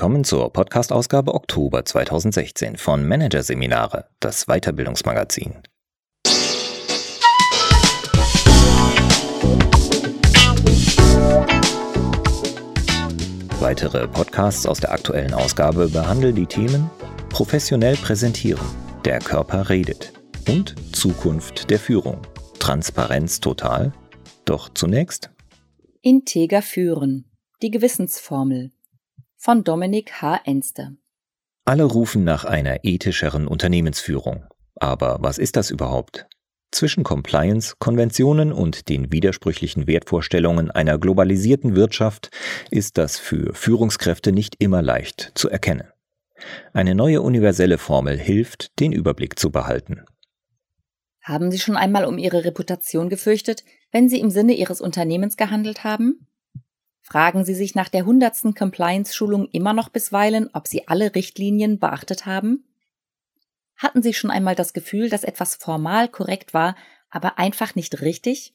Willkommen zur Podcast-Ausgabe Oktober 2016 von Managerseminare, das Weiterbildungsmagazin. Weitere Podcasts aus der aktuellen Ausgabe behandeln die Themen Professionell präsentieren, der Körper redet und Zukunft der Führung. Transparenz total? Doch zunächst Integer führen, die Gewissensformel von Dominik H. Enster. Alle rufen nach einer ethischeren Unternehmensführung. Aber was ist das überhaupt? Zwischen Compliance, Konventionen und den widersprüchlichen Wertvorstellungen einer globalisierten Wirtschaft ist das für Führungskräfte nicht immer leicht zu erkennen. Eine neue universelle Formel hilft, den Überblick zu behalten. Haben Sie schon einmal um Ihre Reputation gefürchtet, wenn Sie im Sinne Ihres Unternehmens gehandelt haben? Fragen Sie sich nach der hundertsten Compliance-Schulung immer noch bisweilen, ob Sie alle Richtlinien beachtet haben? Hatten Sie schon einmal das Gefühl, dass etwas formal korrekt war, aber einfach nicht richtig?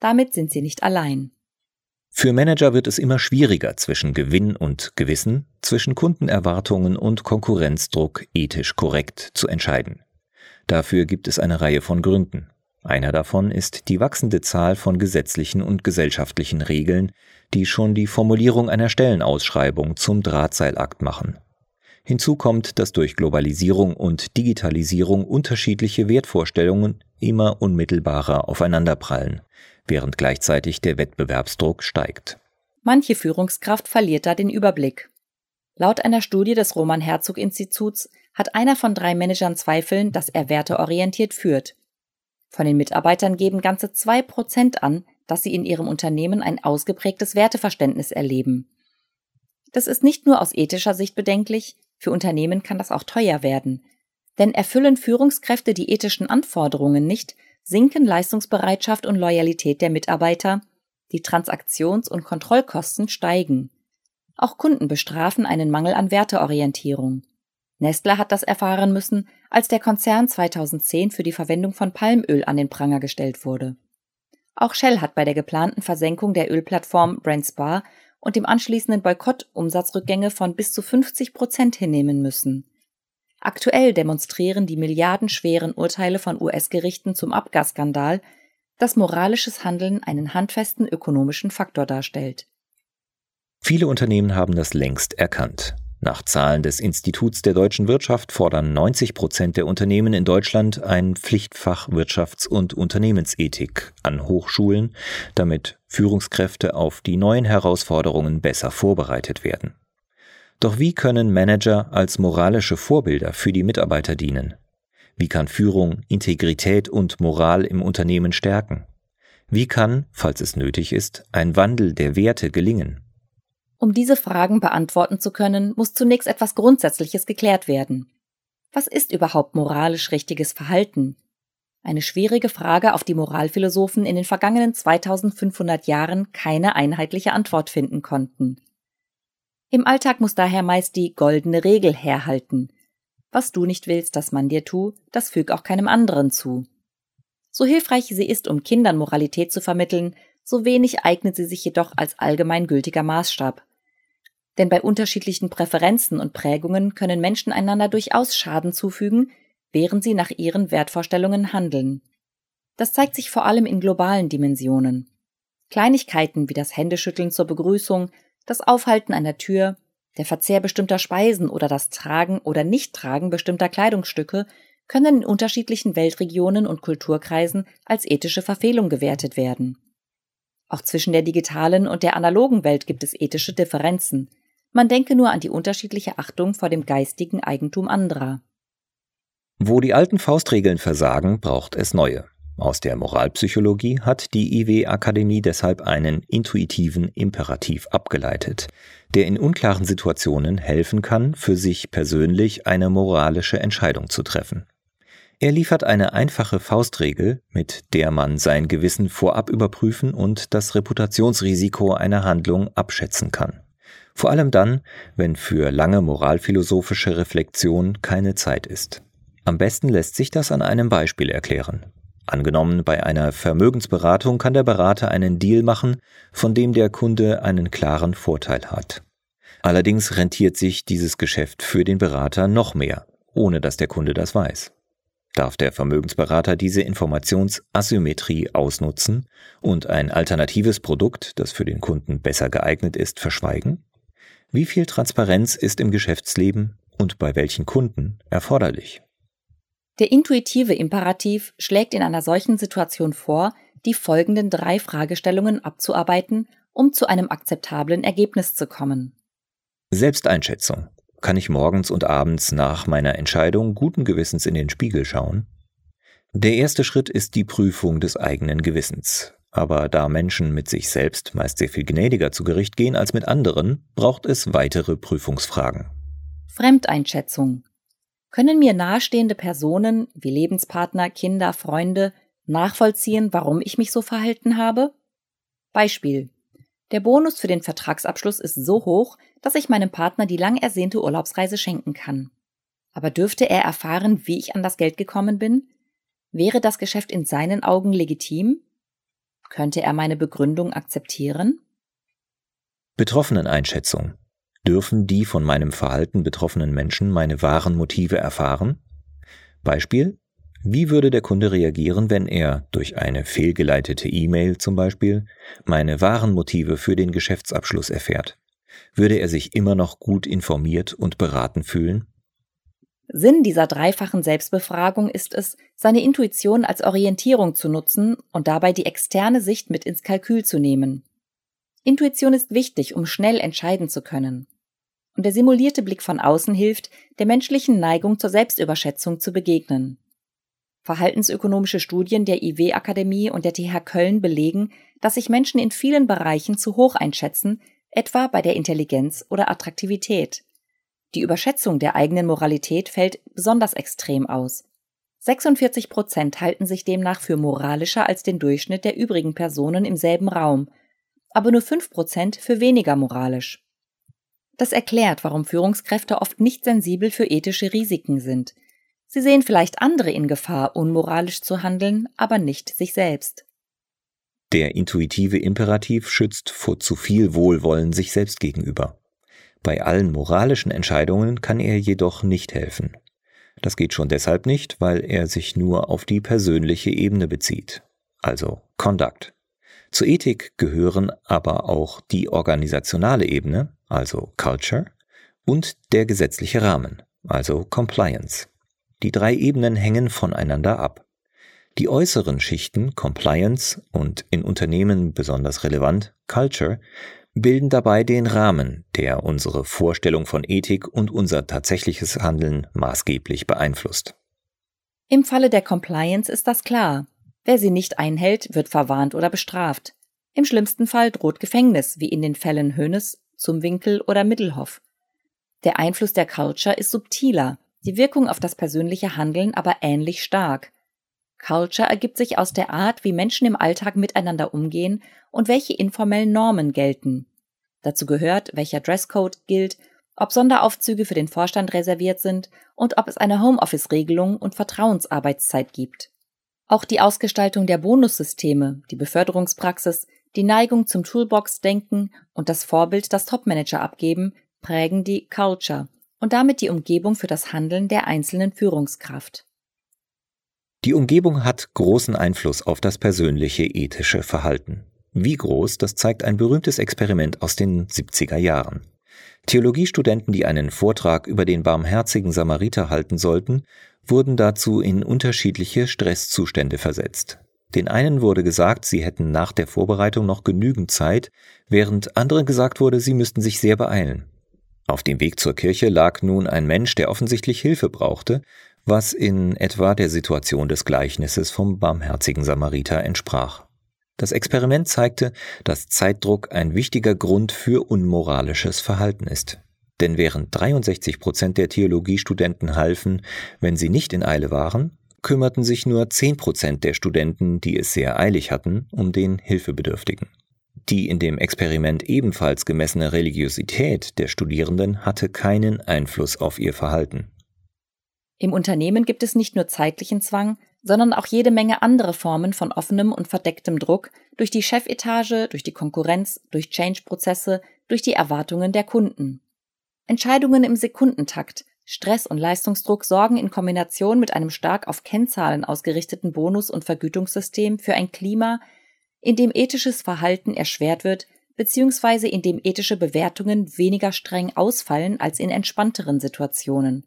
Damit sind Sie nicht allein. Für Manager wird es immer schwieriger, zwischen Gewinn und Gewissen, zwischen Kundenerwartungen und Konkurrenzdruck ethisch korrekt zu entscheiden. Dafür gibt es eine Reihe von Gründen. Einer davon ist die wachsende Zahl von gesetzlichen und gesellschaftlichen Regeln, die schon die Formulierung einer Stellenausschreibung zum Drahtseilakt machen. Hinzu kommt, dass durch Globalisierung und Digitalisierung unterschiedliche Wertvorstellungen immer unmittelbarer aufeinanderprallen, während gleichzeitig der Wettbewerbsdruck steigt. Manche Führungskraft verliert da den Überblick. Laut einer Studie des Roman Herzog Instituts hat einer von drei Managern Zweifeln, dass er werteorientiert führt. Von den Mitarbeitern geben ganze zwei Prozent an, dass sie in ihrem Unternehmen ein ausgeprägtes Werteverständnis erleben. Das ist nicht nur aus ethischer Sicht bedenklich, für Unternehmen kann das auch teuer werden. Denn erfüllen Führungskräfte die ethischen Anforderungen nicht, sinken Leistungsbereitschaft und Loyalität der Mitarbeiter, die Transaktions- und Kontrollkosten steigen. Auch Kunden bestrafen einen Mangel an Werteorientierung. Nestle hat das erfahren müssen, als der Konzern 2010 für die Verwendung von Palmöl an den Pranger gestellt wurde. Auch Shell hat bei der geplanten Versenkung der Ölplattform Brent Spar und dem anschließenden Boykott Umsatzrückgänge von bis zu 50 Prozent hinnehmen müssen. Aktuell demonstrieren die milliardenschweren Urteile von US-Gerichten zum Abgasskandal, dass moralisches Handeln einen handfesten ökonomischen Faktor darstellt. Viele Unternehmen haben das längst erkannt. Nach Zahlen des Instituts der deutschen Wirtschaft fordern 90 Prozent der Unternehmen in Deutschland ein Pflichtfach Wirtschafts- und Unternehmensethik an Hochschulen, damit Führungskräfte auf die neuen Herausforderungen besser vorbereitet werden. Doch wie können Manager als moralische Vorbilder für die Mitarbeiter dienen? Wie kann Führung Integrität und Moral im Unternehmen stärken? Wie kann, falls es nötig ist, ein Wandel der Werte gelingen? Um diese Fragen beantworten zu können, muss zunächst etwas Grundsätzliches geklärt werden. Was ist überhaupt moralisch richtiges Verhalten? Eine schwierige Frage, auf die Moralphilosophen in den vergangenen 2500 Jahren keine einheitliche Antwort finden konnten. Im Alltag muss daher meist die goldene Regel herhalten. Was du nicht willst, dass man dir tu, das füg auch keinem anderen zu. So hilfreich sie ist, um Kindern Moralität zu vermitteln, so wenig eignet sie sich jedoch als allgemeingültiger Maßstab. Denn bei unterschiedlichen Präferenzen und Prägungen können Menschen einander durchaus Schaden zufügen, während sie nach ihren Wertvorstellungen handeln. Das zeigt sich vor allem in globalen Dimensionen. Kleinigkeiten wie das Händeschütteln zur Begrüßung, das Aufhalten einer Tür, der Verzehr bestimmter Speisen oder das Tragen oder Nichttragen bestimmter Kleidungsstücke können in unterschiedlichen Weltregionen und Kulturkreisen als ethische Verfehlung gewertet werden. Auch zwischen der digitalen und der analogen Welt gibt es ethische Differenzen, man denke nur an die unterschiedliche Achtung vor dem geistigen Eigentum anderer. Wo die alten Faustregeln versagen, braucht es neue. Aus der Moralpsychologie hat die IW-Akademie deshalb einen intuitiven Imperativ abgeleitet, der in unklaren Situationen helfen kann, für sich persönlich eine moralische Entscheidung zu treffen. Er liefert eine einfache Faustregel, mit der man sein Gewissen vorab überprüfen und das Reputationsrisiko einer Handlung abschätzen kann. Vor allem dann, wenn für lange moralphilosophische Reflexion keine Zeit ist. Am besten lässt sich das an einem Beispiel erklären. Angenommen, bei einer Vermögensberatung kann der Berater einen Deal machen, von dem der Kunde einen klaren Vorteil hat. Allerdings rentiert sich dieses Geschäft für den Berater noch mehr, ohne dass der Kunde das weiß. Darf der Vermögensberater diese Informationsasymmetrie ausnutzen und ein alternatives Produkt, das für den Kunden besser geeignet ist, verschweigen? Wie viel Transparenz ist im Geschäftsleben und bei welchen Kunden erforderlich? Der intuitive Imperativ schlägt in einer solchen Situation vor, die folgenden drei Fragestellungen abzuarbeiten, um zu einem akzeptablen Ergebnis zu kommen. Selbsteinschätzung. Kann ich morgens und abends nach meiner Entscheidung guten Gewissens in den Spiegel schauen? Der erste Schritt ist die Prüfung des eigenen Gewissens. Aber da Menschen mit sich selbst meist sehr viel gnädiger zu Gericht gehen als mit anderen, braucht es weitere Prüfungsfragen. Fremdeinschätzung. Können mir nahestehende Personen wie Lebenspartner, Kinder, Freunde nachvollziehen, warum ich mich so verhalten habe? Beispiel. Der Bonus für den Vertragsabschluss ist so hoch, dass ich meinem Partner die lang ersehnte Urlaubsreise schenken kann. Aber dürfte er erfahren, wie ich an das Geld gekommen bin? Wäre das Geschäft in seinen Augen legitim? Könnte er meine Begründung akzeptieren? Betroffeneneinschätzung. Dürfen die von meinem Verhalten betroffenen Menschen meine wahren Motive erfahren? Beispiel. Wie würde der Kunde reagieren, wenn er durch eine fehlgeleitete E-Mail zum Beispiel meine wahren Motive für den Geschäftsabschluss erfährt? Würde er sich immer noch gut informiert und beraten fühlen? Sinn dieser dreifachen Selbstbefragung ist es, seine Intuition als Orientierung zu nutzen und dabei die externe Sicht mit ins Kalkül zu nehmen. Intuition ist wichtig, um schnell entscheiden zu können. Und der simulierte Blick von außen hilft, der menschlichen Neigung zur Selbstüberschätzung zu begegnen. Verhaltensökonomische Studien der IW-Akademie und der TH Köln belegen, dass sich Menschen in vielen Bereichen zu hoch einschätzen, etwa bei der Intelligenz oder Attraktivität. Die Überschätzung der eigenen Moralität fällt besonders extrem aus. 46 Prozent halten sich demnach für moralischer als den Durchschnitt der übrigen Personen im selben Raum, aber nur 5 Prozent für weniger moralisch. Das erklärt, warum Führungskräfte oft nicht sensibel für ethische Risiken sind. Sie sehen vielleicht andere in Gefahr, unmoralisch zu handeln, aber nicht sich selbst. Der intuitive Imperativ schützt vor zu viel Wohlwollen sich selbst gegenüber. Bei allen moralischen Entscheidungen kann er jedoch nicht helfen. Das geht schon deshalb nicht, weil er sich nur auf die persönliche Ebene bezieht, also Conduct. Zur Ethik gehören aber auch die organisationale Ebene, also Culture, und der gesetzliche Rahmen, also Compliance. Die drei Ebenen hängen voneinander ab. Die äußeren Schichten Compliance und in Unternehmen besonders relevant Culture bilden dabei den Rahmen, der unsere Vorstellung von Ethik und unser tatsächliches Handeln maßgeblich beeinflusst. Im Falle der Compliance ist das klar. Wer sie nicht einhält, wird verwarnt oder bestraft. Im schlimmsten Fall droht Gefängnis, wie in den Fällen Hönes, Zumwinkel oder Mittelhoff. Der Einfluss der Culture ist subtiler, die Wirkung auf das persönliche Handeln aber ähnlich stark. Culture ergibt sich aus der Art, wie Menschen im Alltag miteinander umgehen und welche informellen Normen gelten. Dazu gehört, welcher Dresscode gilt, ob Sonderaufzüge für den Vorstand reserviert sind und ob es eine Homeoffice-Regelung und Vertrauensarbeitszeit gibt. Auch die Ausgestaltung der Bonussysteme, die Beförderungspraxis, die Neigung zum Toolbox-Denken und das Vorbild, das Topmanager abgeben, prägen die Culture und damit die Umgebung für das Handeln der einzelnen Führungskraft. Die Umgebung hat großen Einfluss auf das persönliche ethische Verhalten. Wie groß, das zeigt ein berühmtes Experiment aus den 70er Jahren. Theologiestudenten, die einen Vortrag über den barmherzigen Samariter halten sollten, wurden dazu in unterschiedliche Stresszustände versetzt. Den einen wurde gesagt, sie hätten nach der Vorbereitung noch genügend Zeit, während anderen gesagt wurde, sie müssten sich sehr beeilen. Auf dem Weg zur Kirche lag nun ein Mensch, der offensichtlich Hilfe brauchte, was in etwa der Situation des Gleichnisses vom barmherzigen Samariter entsprach. Das Experiment zeigte, dass Zeitdruck ein wichtiger Grund für unmoralisches Verhalten ist. Denn während 63 Prozent der Theologiestudenten halfen, wenn sie nicht in Eile waren, kümmerten sich nur 10 Prozent der Studenten, die es sehr eilig hatten, um den Hilfebedürftigen. Die in dem Experiment ebenfalls gemessene Religiosität der Studierenden hatte keinen Einfluss auf ihr Verhalten. Im Unternehmen gibt es nicht nur zeitlichen Zwang, sondern auch jede Menge andere Formen von offenem und verdecktem Druck durch die Chefetage, durch die Konkurrenz, durch Change-Prozesse, durch die Erwartungen der Kunden. Entscheidungen im Sekundentakt, Stress und Leistungsdruck sorgen in Kombination mit einem stark auf Kennzahlen ausgerichteten Bonus- und Vergütungssystem für ein Klima, in dem ethisches Verhalten erschwert wird bzw. in dem ethische Bewertungen weniger streng ausfallen als in entspannteren Situationen.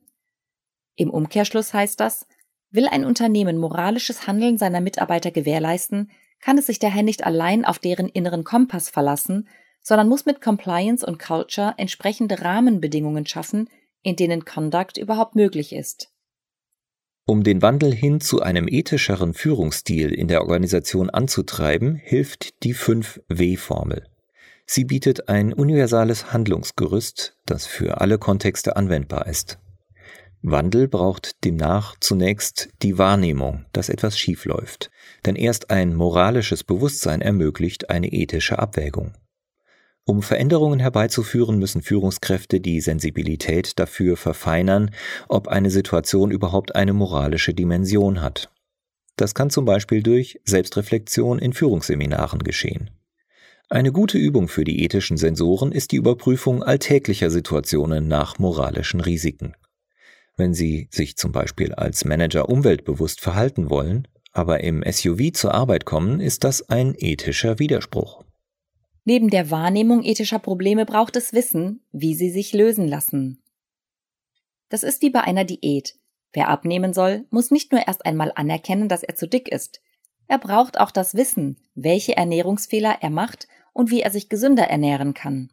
Im Umkehrschluss heißt das, will ein Unternehmen moralisches Handeln seiner Mitarbeiter gewährleisten, kann es sich daher nicht allein auf deren inneren Kompass verlassen, sondern muss mit Compliance und Culture entsprechende Rahmenbedingungen schaffen, in denen Conduct überhaupt möglich ist. Um den Wandel hin zu einem ethischeren Führungsstil in der Organisation anzutreiben, hilft die 5W-Formel. Sie bietet ein universales Handlungsgerüst, das für alle Kontexte anwendbar ist. Wandel braucht demnach zunächst die Wahrnehmung, dass etwas schief läuft, denn erst ein moralisches Bewusstsein ermöglicht eine ethische Abwägung. Um Veränderungen herbeizuführen, müssen Führungskräfte die Sensibilität dafür verfeinern, ob eine Situation überhaupt eine moralische Dimension hat. Das kann zum Beispiel durch Selbstreflexion in Führungsseminaren geschehen. Eine gute Übung für die ethischen Sensoren ist die Überprüfung alltäglicher Situationen nach moralischen Risiken. Wenn Sie sich zum Beispiel als Manager umweltbewusst verhalten wollen, aber im SUV zur Arbeit kommen, ist das ein ethischer Widerspruch. Neben der Wahrnehmung ethischer Probleme braucht es Wissen, wie sie sich lösen lassen. Das ist wie bei einer Diät. Wer abnehmen soll, muss nicht nur erst einmal anerkennen, dass er zu dick ist. Er braucht auch das Wissen, welche Ernährungsfehler er macht und wie er sich gesünder ernähren kann.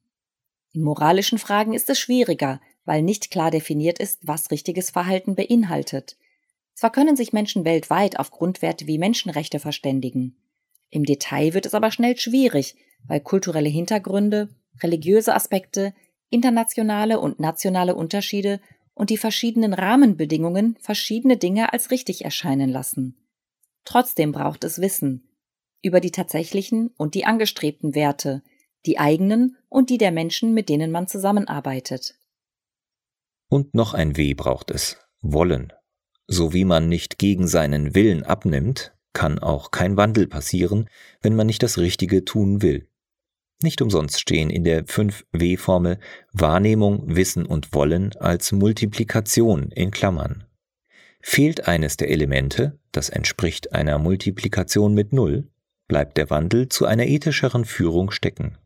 In moralischen Fragen ist es schwieriger, weil nicht klar definiert ist, was richtiges Verhalten beinhaltet. Zwar können sich Menschen weltweit auf Grundwerte wie Menschenrechte verständigen. Im Detail wird es aber schnell schwierig, weil kulturelle Hintergründe, religiöse Aspekte, internationale und nationale Unterschiede und die verschiedenen Rahmenbedingungen verschiedene Dinge als richtig erscheinen lassen. Trotzdem braucht es Wissen über die tatsächlichen und die angestrebten Werte, die eigenen und die der Menschen, mit denen man zusammenarbeitet. Und noch ein W braucht es. Wollen. So wie man nicht gegen seinen Willen abnimmt, kann auch kein Wandel passieren, wenn man nicht das Richtige tun will. Nicht umsonst stehen in der 5W-Formel Wahrnehmung, Wissen und Wollen als Multiplikation in Klammern. Fehlt eines der Elemente, das entspricht einer Multiplikation mit Null, bleibt der Wandel zu einer ethischeren Führung stecken.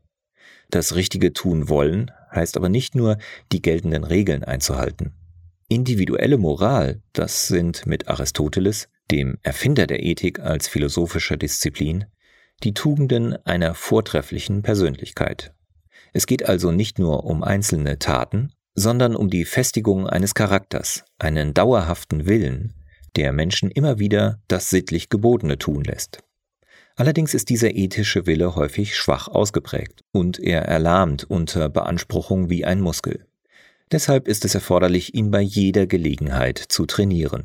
Das Richtige tun wollen heißt aber nicht nur, die geltenden Regeln einzuhalten. Individuelle Moral, das sind mit Aristoteles, dem Erfinder der Ethik als philosophischer Disziplin, die Tugenden einer vortrefflichen Persönlichkeit. Es geht also nicht nur um einzelne Taten, sondern um die Festigung eines Charakters, einen dauerhaften Willen, der Menschen immer wieder das sittlich Gebotene tun lässt. Allerdings ist dieser ethische Wille häufig schwach ausgeprägt und er erlahmt unter Beanspruchung wie ein Muskel. Deshalb ist es erforderlich, ihn bei jeder Gelegenheit zu trainieren.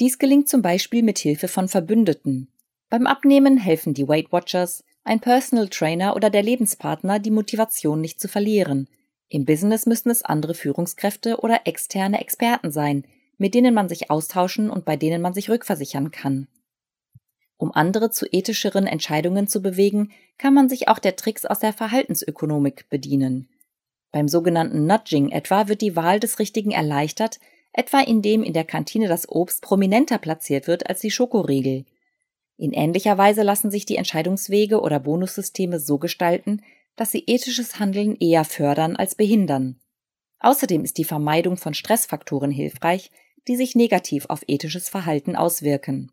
Dies gelingt zum Beispiel mit Hilfe von Verbündeten. Beim Abnehmen helfen die Weight Watchers, ein Personal Trainer oder der Lebenspartner, die Motivation nicht zu verlieren. Im Business müssen es andere Führungskräfte oder externe Experten sein, mit denen man sich austauschen und bei denen man sich rückversichern kann. Um andere zu ethischeren Entscheidungen zu bewegen, kann man sich auch der Tricks aus der Verhaltensökonomik bedienen. Beim sogenannten Nudging etwa wird die Wahl des Richtigen erleichtert, etwa indem in der Kantine das Obst prominenter platziert wird als die Schokoriegel. In ähnlicher Weise lassen sich die Entscheidungswege oder Bonussysteme so gestalten, dass sie ethisches Handeln eher fördern als behindern. Außerdem ist die Vermeidung von Stressfaktoren hilfreich, die sich negativ auf ethisches Verhalten auswirken.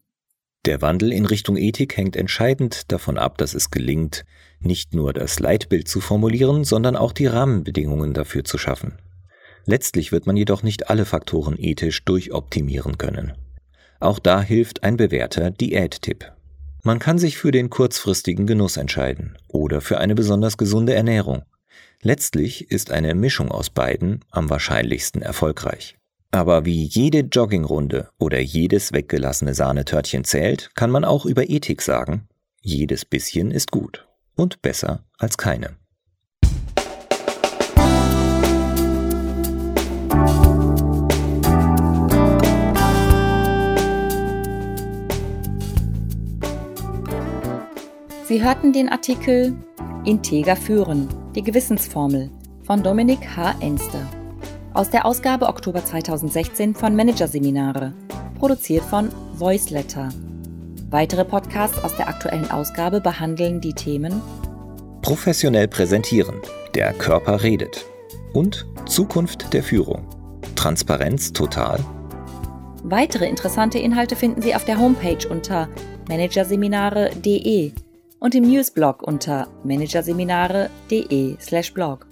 Der Wandel in Richtung Ethik hängt entscheidend davon ab, dass es gelingt, nicht nur das Leitbild zu formulieren, sondern auch die Rahmenbedingungen dafür zu schaffen. Letztlich wird man jedoch nicht alle Faktoren ethisch durchoptimieren können. Auch da hilft ein bewährter Diättipp. Man kann sich für den kurzfristigen Genuss entscheiden oder für eine besonders gesunde Ernährung. Letztlich ist eine Mischung aus beiden am wahrscheinlichsten erfolgreich. Aber wie jede Joggingrunde oder jedes weggelassene Sahnetörtchen zählt, kann man auch über Ethik sagen, jedes bisschen ist gut und besser als keine. Sie hörten den Artikel Integer führen, die Gewissensformel von Dominik H. Enster. Aus der Ausgabe Oktober 2016 von Managerseminare, produziert von Voiceletter. Weitere Podcasts aus der aktuellen Ausgabe behandeln die Themen Professionell präsentieren, der Körper redet und Zukunft der Führung. Transparenz total. Weitere interessante Inhalte finden Sie auf der Homepage unter managerseminare.de und im Newsblog unter managerseminare.de/blog.